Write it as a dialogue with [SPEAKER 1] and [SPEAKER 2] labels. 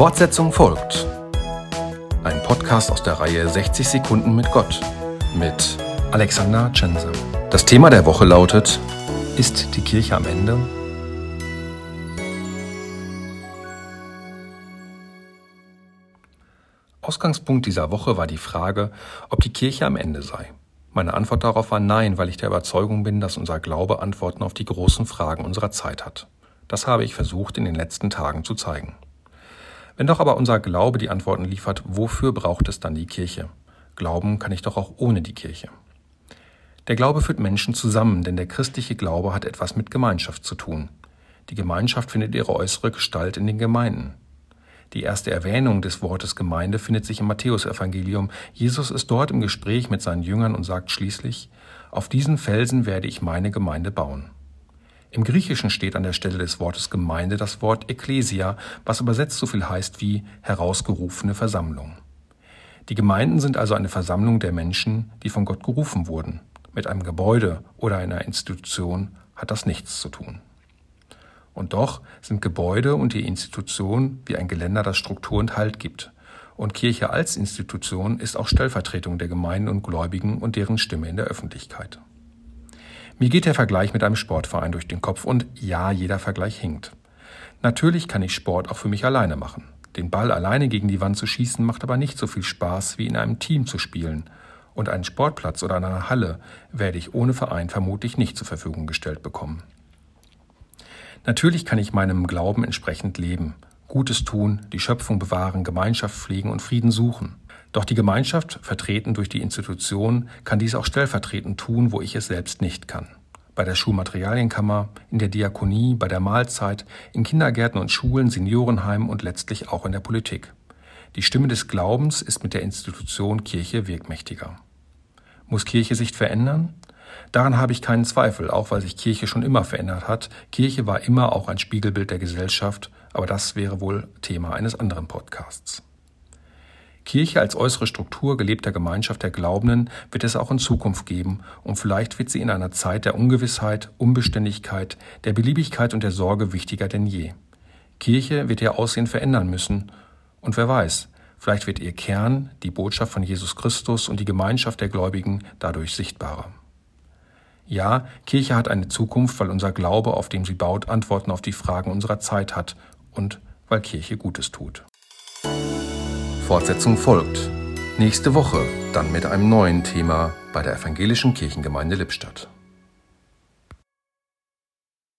[SPEAKER 1] Fortsetzung folgt. Ein Podcast aus der Reihe 60 Sekunden mit Gott mit Alexander Tschense. Das Thema der Woche lautet, ist die Kirche am Ende? Ausgangspunkt dieser Woche war die Frage, ob die Kirche am Ende sei. Meine Antwort darauf war nein, weil ich der Überzeugung bin, dass unser Glaube Antworten auf die großen Fragen unserer Zeit hat. Das habe ich versucht in den letzten Tagen zu zeigen. Wenn doch aber unser Glaube die Antworten liefert, wofür braucht es dann die Kirche? Glauben kann ich doch auch ohne die Kirche. Der Glaube führt Menschen zusammen, denn der christliche Glaube hat etwas mit Gemeinschaft zu tun. Die Gemeinschaft findet ihre äußere Gestalt in den Gemeinden. Die erste Erwähnung des Wortes Gemeinde findet sich im Matthäusevangelium. Jesus ist dort im Gespräch mit seinen Jüngern und sagt schließlich, auf diesen Felsen werde ich meine Gemeinde bauen. Im Griechischen steht an der Stelle des Wortes Gemeinde das Wort Ekklesia, was übersetzt so viel heißt wie herausgerufene Versammlung. Die Gemeinden sind also eine Versammlung der Menschen, die von Gott gerufen wurden. Mit einem Gebäude oder einer Institution hat das nichts zu tun. Und doch sind Gebäude und die Institution wie ein Geländer, das Struktur und Halt gibt. Und Kirche als Institution ist auch Stellvertretung der Gemeinden und Gläubigen und deren Stimme in der Öffentlichkeit. Mir geht der Vergleich mit einem Sportverein durch den Kopf und ja, jeder Vergleich hinkt. Natürlich kann ich Sport auch für mich alleine machen. Den Ball alleine gegen die Wand zu schießen macht aber nicht so viel Spaß, wie in einem Team zu spielen. Und einen Sportplatz oder eine Halle werde ich ohne Verein vermutlich nicht zur Verfügung gestellt bekommen. Natürlich kann ich meinem Glauben entsprechend leben, Gutes tun, die Schöpfung bewahren, Gemeinschaft pflegen und Frieden suchen. Doch die Gemeinschaft, vertreten durch die Institution, kann dies auch stellvertretend tun, wo ich es selbst nicht kann. Bei der Schulmaterialienkammer, in der Diakonie, bei der Mahlzeit, in Kindergärten und Schulen, Seniorenheimen und letztlich auch in der Politik. Die Stimme des Glaubens ist mit der Institution Kirche wirkmächtiger. Muss Kirche sich verändern? Daran habe ich keinen Zweifel, auch weil sich Kirche schon immer verändert hat. Kirche war immer auch ein Spiegelbild der Gesellschaft, aber das wäre wohl Thema eines anderen Podcasts. Kirche als äußere Struktur gelebter Gemeinschaft der Glaubenden wird es auch in Zukunft geben und vielleicht wird sie in einer Zeit der Ungewissheit, Unbeständigkeit, der Beliebigkeit und der Sorge wichtiger denn je. Kirche wird ihr Aussehen verändern müssen und wer weiß, vielleicht wird ihr Kern, die Botschaft von Jesus Christus und die Gemeinschaft der Gläubigen dadurch sichtbarer. Ja, Kirche hat eine Zukunft, weil unser Glaube, auf dem sie baut, Antworten auf die Fragen unserer Zeit hat und weil Kirche Gutes tut. Fortsetzung folgt. Nächste Woche dann mit einem neuen Thema bei der Evangelischen Kirchengemeinde Lippstadt.